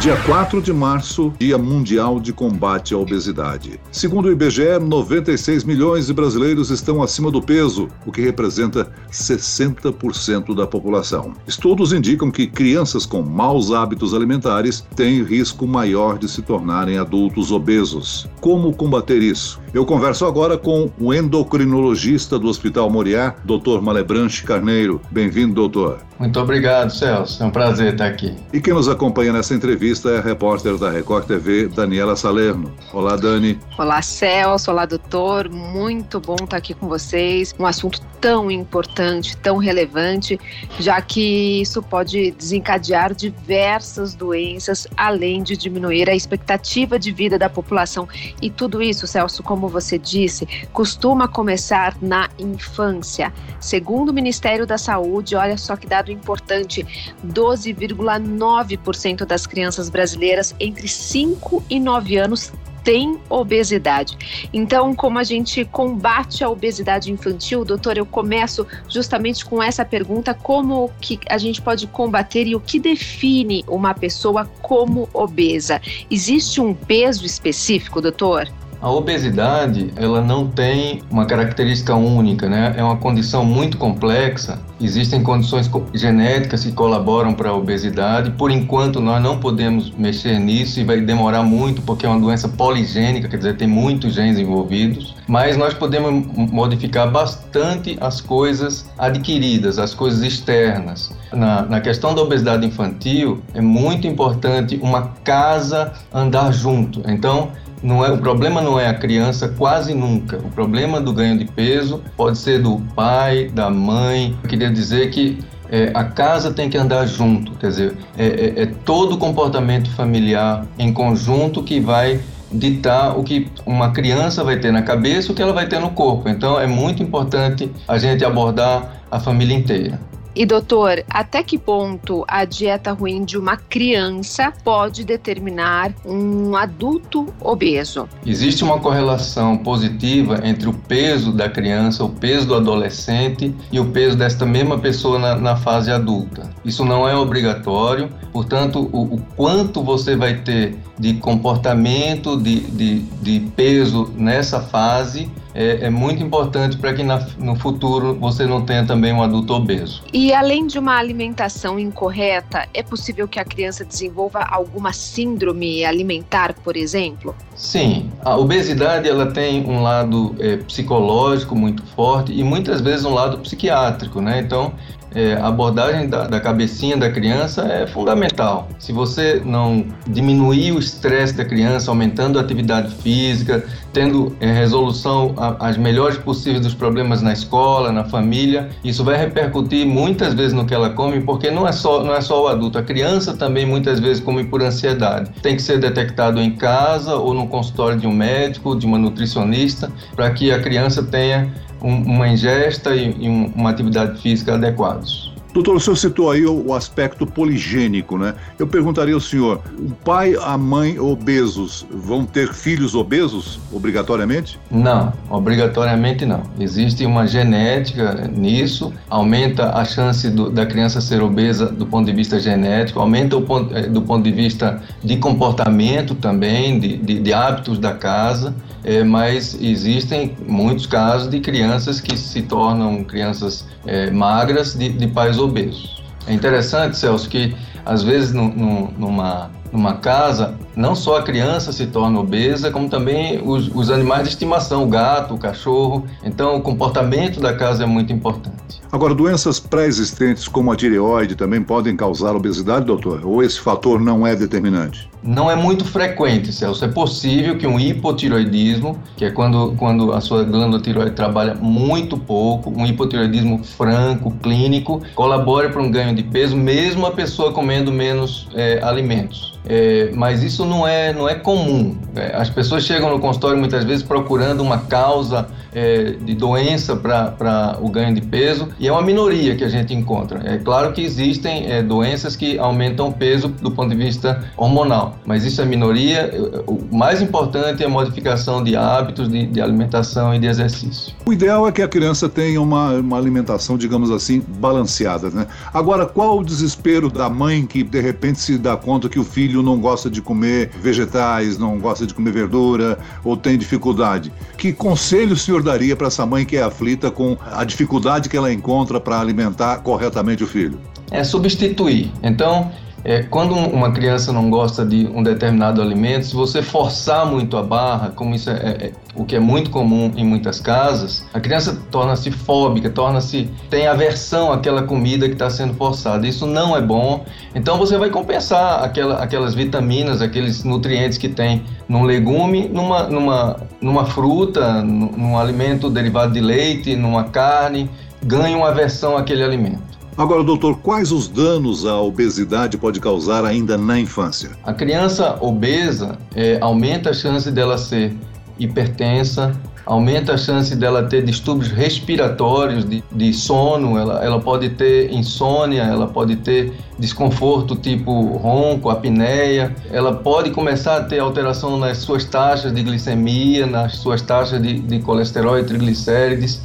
Dia 4 de março, Dia Mundial de Combate à Obesidade. Segundo o IBGE, 96 milhões de brasileiros estão acima do peso, o que representa 60% da população. Estudos indicam que crianças com maus hábitos alimentares têm risco maior de se tornarem adultos obesos. Como combater isso? Eu converso agora com o endocrinologista do Hospital Moriá, Dr. Malebranche Carneiro. Bem-vindo, doutor. Muito obrigado, Celso. É um prazer estar aqui. E quem nos acompanha nessa entrevista entrevista é repórter da Record TV, Daniela Salerno. Olá, Dani. Olá, Celso. Olá, doutor. Muito bom estar aqui com vocês. Um assunto tão importante, tão relevante, já que isso pode desencadear diversas doenças, além de diminuir a expectativa de vida da população. E tudo isso, Celso, como você disse, costuma começar na infância. Segundo o Ministério da Saúde, olha só que dado importante: 12,9% das crianças crianças brasileiras entre 5 e 9 anos têm obesidade. Então, como a gente combate a obesidade infantil, doutor, eu começo justamente com essa pergunta: como que a gente pode combater e o que define uma pessoa como obesa? Existe um peso específico, doutor? A obesidade, ela não tem uma característica única, né? É uma condição muito complexa. Existem condições genéticas que colaboram para a obesidade. Por enquanto, nós não podemos mexer nisso e vai demorar muito, porque é uma doença poligênica, quer dizer, tem muitos genes envolvidos. Mas nós podemos modificar bastante as coisas adquiridas, as coisas externas. Na, na, questão da obesidade infantil, é muito importante uma casa andar junto. Então, não é, o problema não é a criança quase nunca. O problema do ganho de peso pode ser do pai, da mãe. Eu queria dizer que é, a casa tem que andar junto, quer dizer, é, é, é todo o comportamento familiar em conjunto que vai ditar o que uma criança vai ter na cabeça, o que ela vai ter no corpo. Então é muito importante a gente abordar a família inteira. E doutor, até que ponto a dieta ruim de uma criança pode determinar um adulto obeso? Existe uma correlação positiva entre o peso da criança, o peso do adolescente e o peso desta mesma pessoa na, na fase adulta. Isso não é obrigatório, portanto, o, o quanto você vai ter de comportamento, de, de, de peso nessa fase é, é muito importante para que na, no futuro você não tenha também um adulto obeso. E além de uma alimentação incorreta, é possível que a criança desenvolva alguma síndrome alimentar, por exemplo? Sim, a obesidade ela tem um lado é, psicológico muito forte e muitas vezes um lado psiquiátrico, né? Então é, a abordagem da, da, cabecinha da criança é fundamental. Se você não diminuir o estresse da criança, aumentando a atividade física, tendo é, resolução a, as melhores possíveis dos problemas na escola, na família, isso vai repercutir muitas vezes no que ela come, porque não é só não é só o adulto, a criança também muitas vezes come por ansiedade. Tem que ser detectado em casa ou no consultório de um médico, de uma nutricionista, para que a criança tenha um, uma ingesta e, e um, uma atividade física adequados. Doutor, o senhor citou aí o, o, aspecto poligênico, né? Eu perguntaria ao senhor: o pai, a mãe obesos vão ter filhos obesos, obrigatoriamente? Não, obrigatoriamente não. Existe uma genética nisso, aumenta a chance do, da criança ser obesa do ponto de vista genético, aumenta ponto, eh, do ponto de vista de comportamento também, de, de, de hábitos da casa. É, mas existem muitos casos de crianças que se tornam crianças é, magras de, de pais obesos. É interessante, Celso, que às vezes no, no, numa, numa casa, não só a criança se torna obesa, como também os, os animais de estimação, o gato, o cachorro. Então, o comportamento da casa é muito importante. Agora, doenças pré-existentes como a tireoide também podem causar obesidade, doutor? Ou esse fator não é determinante? Não é muito frequente, Celso. É possível que um hipotiroidismo, que é quando, quando a sua glândula tiroide trabalha muito pouco, um hipotiroidismo franco, clínico, colabore para um ganho de peso, mesmo a pessoa comendo menos é, alimentos. É, mas isso não é, não é comum. É, as pessoas chegam no consultório muitas vezes procurando uma causa é, de doença para o ganho de peso e é uma minoria que a gente encontra. É claro que existem é, doenças que aumentam o peso do ponto de vista hormonal, mas isso é minoria. O mais importante é a modificação de hábitos de, de alimentação e de exercício. O ideal é que a criança tenha uma, uma alimentação, digamos assim, balanceada. Né? Agora, qual o desespero da mãe que de repente se dá conta que o filho não gosta de comer vegetais, não gosta de comer verdura ou tem dificuldade? Que conselho o senhor daria para essa mãe que é aflita com a dificuldade que ela encontra para alimentar corretamente o filho? É substituir. Então, é, quando uma criança não gosta de um determinado alimento, se você forçar muito a barra, como isso é, é, é o que é muito comum em muitas casas, a criança torna-se fóbica, torna-se tem aversão àquela comida que está sendo forçada. Isso não é bom. Então você vai compensar aquela, aquelas vitaminas, aqueles nutrientes que tem num legume, numa, numa, numa fruta, num, num alimento derivado de leite, numa carne, ganha uma aversão àquele alimento. Agora, doutor, quais os danos a obesidade pode causar ainda na infância? A criança obesa é, aumenta a chance dela ser hipertensa, aumenta a chance dela ter distúrbios respiratórios, de, de sono, ela, ela pode ter insônia, ela pode ter desconforto tipo ronco, apneia, ela pode começar a ter alteração nas suas taxas de glicemia, nas suas taxas de, de colesterol e triglicérides,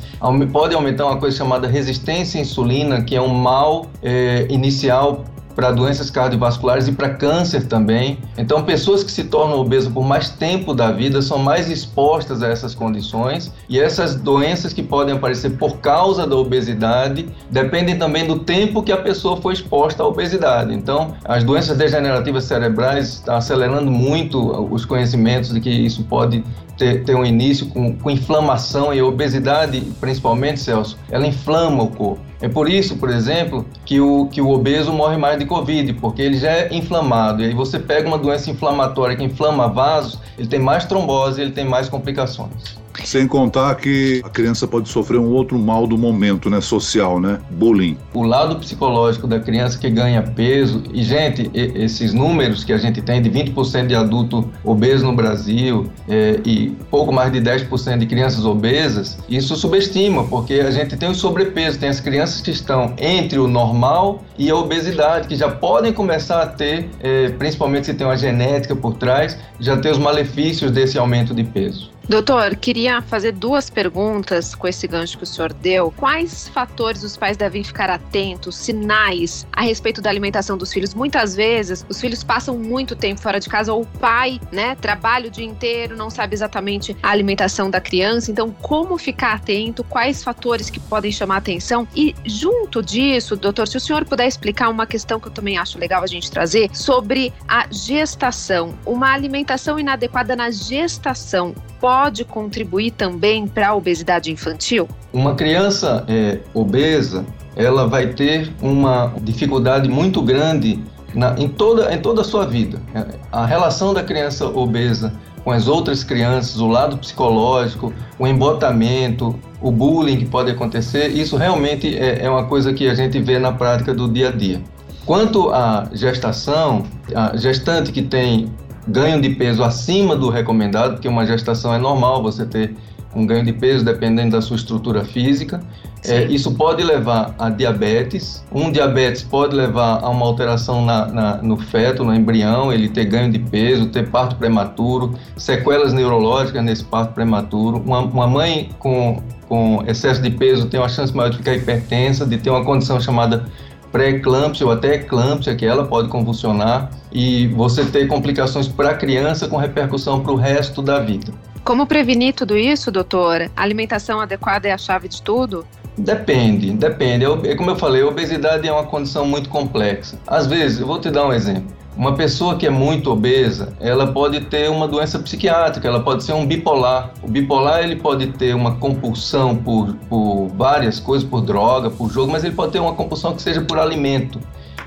pode aumentar uma coisa chamada resistência à insulina, que é um mal é, inicial para doenças cardiovasculares e para câncer também. Então, pessoas que se tornam obesas por mais tempo da vida são mais expostas a essas condições e essas doenças que podem aparecer por causa da obesidade dependem também do tempo que a pessoa foi exposta à obesidade. Então, as doenças degenerativas cerebrais estão acelerando muito os conhecimentos de que isso pode ter, ter um início com, com inflamação e obesidade, principalmente, Celso, ela inflama o corpo. É por isso, por exemplo, que o, que o obeso morre mais de Covid, porque ele já é inflamado. E aí você pega uma doença inflamatória que inflama vasos, ele tem mais trombose, ele tem mais complicações. Sem contar que a criança pode sofrer um outro mal do momento, né, social, né, bullying. O lado psicológico da criança que ganha peso, e gente, esses números que a gente tem de 20% de adulto obeso no Brasil é, e pouco mais de 10% de crianças obesas, isso subestima, porque a gente tem o sobrepeso, tem as crianças que estão entre o normal e a obesidade, que já podem começar a ter, é, principalmente se tem uma genética por trás, já ter os malefícios desse aumento de peso. Doutor, queria fazer duas perguntas com esse gancho que o senhor deu. Quais fatores os pais devem ficar atentos, sinais a respeito da alimentação dos filhos? Muitas vezes os filhos passam muito tempo fora de casa ou o pai, né, trabalha o dia inteiro, não sabe exatamente a alimentação da criança. Então, como ficar atento? Quais fatores que podem chamar atenção? E junto disso, doutor, se o senhor puder explicar uma questão que eu também acho legal a gente trazer sobre a gestação. Uma alimentação inadequada na gestação pode contribuir também para a obesidade infantil? Uma criança é, obesa, ela vai ter uma dificuldade muito grande na, em, toda, em toda a sua vida. A relação da criança obesa com as outras crianças, o lado psicológico, o embotamento, o bullying que pode acontecer, isso realmente é, é uma coisa que a gente vê na prática do dia a dia. Quanto à gestação, a gestante que tem ganho de peso acima do recomendado, porque uma gestação é normal você ter um ganho de peso dependendo da sua estrutura física. É, isso pode levar a diabetes. Um diabetes pode levar a uma alteração na, na, no feto, no embrião, ele ter ganho de peso, ter parto prematuro, sequelas neurológicas nesse parto prematuro. Uma, uma mãe com, com excesso de peso tem uma chance maior de ficar hipertensa, de ter uma condição chamada pré-eclâmpsia ou até eclâmpsia, que ela pode convulsionar, e você ter complicações para a criança com repercussão para o resto da vida. Como prevenir tudo isso, doutor? A alimentação adequada é a chave de tudo? Depende, depende. É como eu falei, a obesidade é uma condição muito complexa. Às vezes, eu vou te dar um exemplo. Uma pessoa que é muito obesa, ela pode ter uma doença psiquiátrica, ela pode ser um bipolar. O bipolar ele pode ter uma compulsão por, por várias coisas, por droga, por jogo, mas ele pode ter uma compulsão que seja por alimento.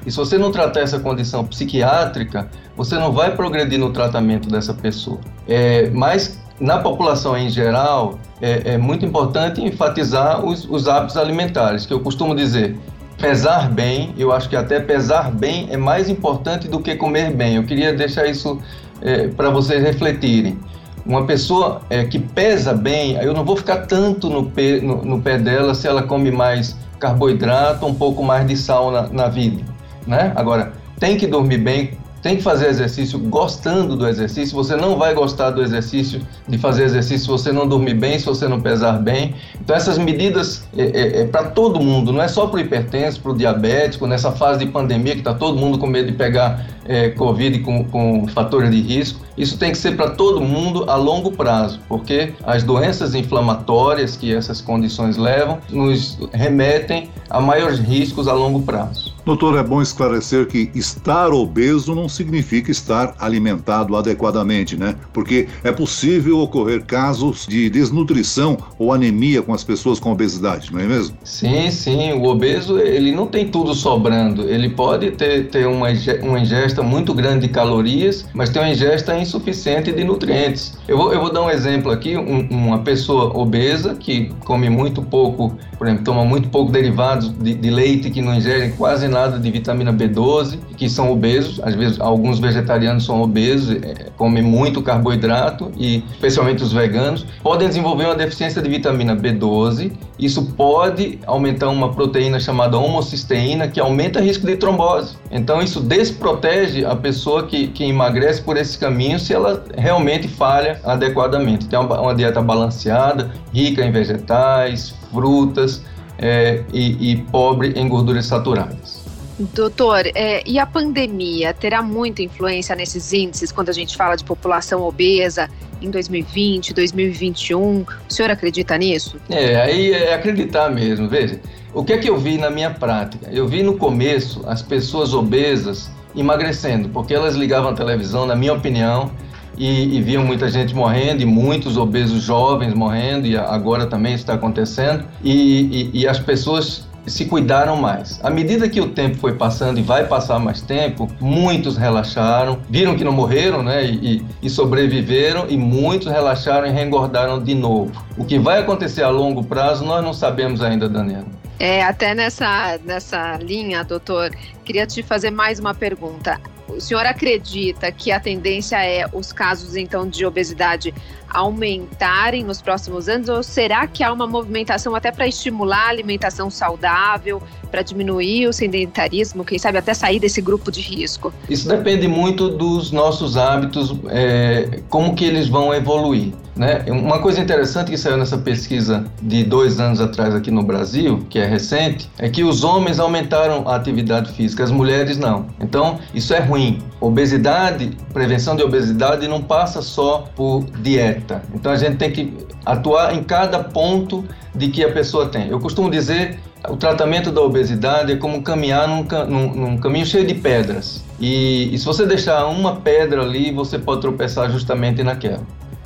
E se você não tratar essa condição psiquiátrica, você não vai progredir no tratamento dessa pessoa. É, mas na população em geral, é, é muito importante enfatizar os, os hábitos alimentares, que eu costumo dizer, pesar bem, eu acho que até pesar bem é mais importante do que comer bem. Eu queria deixar isso é, para vocês refletirem. Uma pessoa é, que pesa bem, eu não vou ficar tanto no pé, no, no pé dela se ela come mais carboidrato, um pouco mais de sal na, na vida, né? Agora, tem que dormir bem, tem que fazer exercício gostando do exercício. Você não vai gostar do exercício, de fazer exercício, se você não dormir bem, se você não pesar bem. Então, essas medidas é, é, é para todo mundo, não é só para o hipertenso, para o diabético, nessa fase de pandemia que está todo mundo com medo de pegar é, Covid com, com fatores de risco. Isso tem que ser para todo mundo a longo prazo, porque as doenças inflamatórias que essas condições levam nos remetem a maiores riscos a longo prazo. Doutor, é bom esclarecer que estar obeso não significa estar alimentado adequadamente, né? Porque é possível ocorrer casos de desnutrição ou anemia com as pessoas com obesidade, não é mesmo? Sim, sim. O obeso, ele não tem tudo sobrando. Ele pode ter, ter uma, uma ingesta muito grande de calorias, mas tem uma ingesta insuficiente de nutrientes. Eu vou, eu vou dar um exemplo aqui. Um, uma pessoa obesa que come muito pouco, por exemplo, toma muito pouco derivados de, de leite, que não ingere quase nada de vitamina B12, que são obesos, às vezes alguns vegetarianos são obesos, é, comem muito carboidrato e especialmente os veganos, podem desenvolver uma deficiência de vitamina B12. Isso pode aumentar uma proteína chamada homocisteína, que aumenta o risco de trombose. Então isso desprotege a pessoa que, que emagrece por esse caminho se ela realmente falha adequadamente. Tem uma, uma dieta balanceada, rica em vegetais, frutas, é, e, e, pobre em gorduras saturadas. Doutor, é, e a pandemia terá muita influência nesses índices quando a gente fala de população obesa em 2020, 2021? O senhor acredita nisso? É, aí é acreditar mesmo. Veja, o que é que eu vi na minha prática? Eu vi no começo as pessoas obesas emagrecendo, porque elas ligavam a televisão, na minha opinião, e, e, viam muita gente morrendo, e muitos obesos jovens morrendo, e agora também está acontecendo, e, e, e as pessoas se cuidaram mais. À medida que o tempo foi passando e vai passar mais tempo, muitos relaxaram, viram que não morreram, né, e, e sobreviveram, e muitos relaxaram e reengordaram de novo. O que vai acontecer a longo prazo, nós não sabemos ainda, Daniela. É, até nessa, nessa linha, doutor, queria te fazer mais uma pergunta. O senhor acredita que a tendência é os casos, então, de obesidade aumentarem nos próximos anos? Ou será que há uma movimentação até para estimular a alimentação saudável, para diminuir o sedentarismo, quem sabe até sair desse grupo de risco? Isso depende muito dos nossos hábitos, é, como que eles vão evoluir. Né? Uma coisa interessante que saiu nessa pesquisa de dois anos atrás aqui no Brasil, que é recente, é que os homens aumentaram a atividade física, as mulheres não. Então, isso é ruim. Obesidade, prevenção de obesidade não passa só por dieta. Então, a gente tem que atuar em cada ponto de que a pessoa tem. Eu costumo dizer o tratamento da obesidade é como caminhar num, num, num caminho cheio de pedras. E, e, se você deixar uma pedra ali, você pode tropeçar justamente naquela.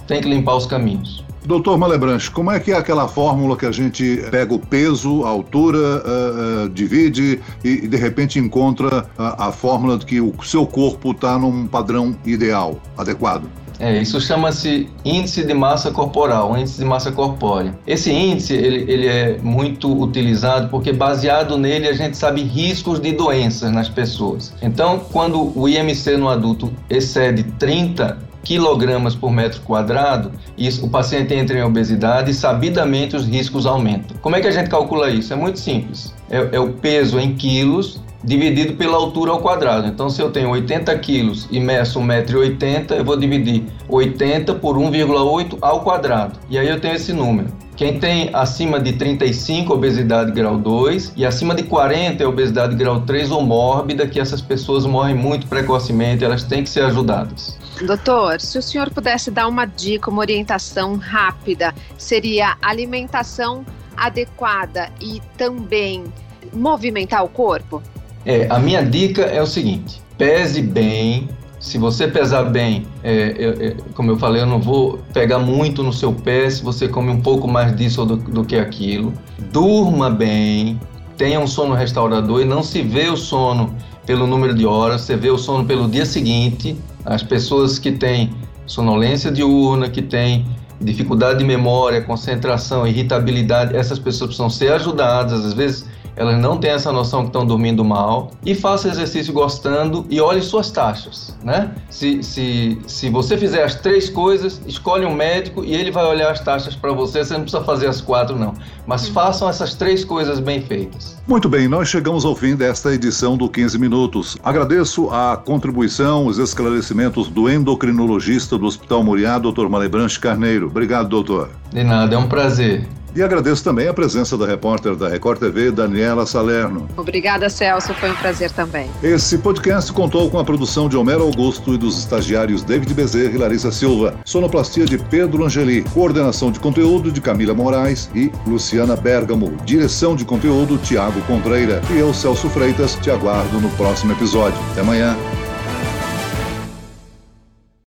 Tem que limpar os caminhos. Doutor Malebranche, como é que é aquela fórmula que a gente pega o peso, a altura, uh, uh, divide e, de repente encontra a, a fórmula de que o seu corpo está num padrão ideal, adequado? É, isso chama-se índice de massa corporal, índice de massa corpórea. Esse índice ele, ele é muito utilizado porque baseado nele a gente sabe riscos de doenças nas pessoas. Então, quando o IMC no adulto excede 30 quilogramas por metro quadrado, o paciente entra em obesidade e sabidamente os riscos aumentam. Como é que a gente calcula isso? É muito simples. É, é o peso em quilos dividido pela altura ao quadrado. Então, se eu tenho 80 quilos e meço 1,80m, eu vou dividir 80 por 1,8 ao quadrado. E aí eu tenho esse número. Quem tem acima de 35, obesidade grau 2, e acima de 40 é obesidade grau 3 ou mórbida, que essas pessoas morrem muito precocemente, elas têm que ser ajudadas. Doutor, se o senhor pudesse dar uma dica, uma orientação rápida, seria alimentação adequada e também movimentar o corpo? É, a minha dica é o seguinte: pese bem. Se você pesar bem, é, é, como eu falei, eu não vou pegar muito no seu pé se você come um pouco mais disso do, do que aquilo. Durma bem, tenha um sono restaurador e não se vê o sono pelo número de horas, você vê o sono pelo dia seguinte. As pessoas que têm sonolência diurna, que têm dificuldade de memória, concentração, irritabilidade, essas pessoas precisam ser ajudadas. Às vezes elas não têm essa noção que estão dormindo mal. E faça exercício gostando e olhe suas taxas, né? Se, se, se você fizer as três coisas, escolhe um médico e ele vai olhar as taxas para você, você não precisa fazer as quatro, não. Mas uhum. façam essas três coisas bem feitas. Muito bem, nós chegamos ao fim desta edição do 15 Minutos. Agradeço a contribuição, os esclarecimentos do endocrinologista do Hospital Moriá, Dr. Malebranche Carneiro. Obrigado, doutor. De nada, é um prazer. E agradeço também a presença da repórter da Record TV, Daniela Salerno. Obrigada, Celso. Foi um prazer também. Esse podcast contou com a produção de Homero Augusto e dos estagiários David Bezerra e Larissa Silva. Sonoplastia de Pedro Angeli. Coordenação de conteúdo de Camila Moraes e Luciana Bergamo. Direção de conteúdo Tiago Contreira. E eu, Celso Freitas, te aguardo no próximo episódio. Até amanhã.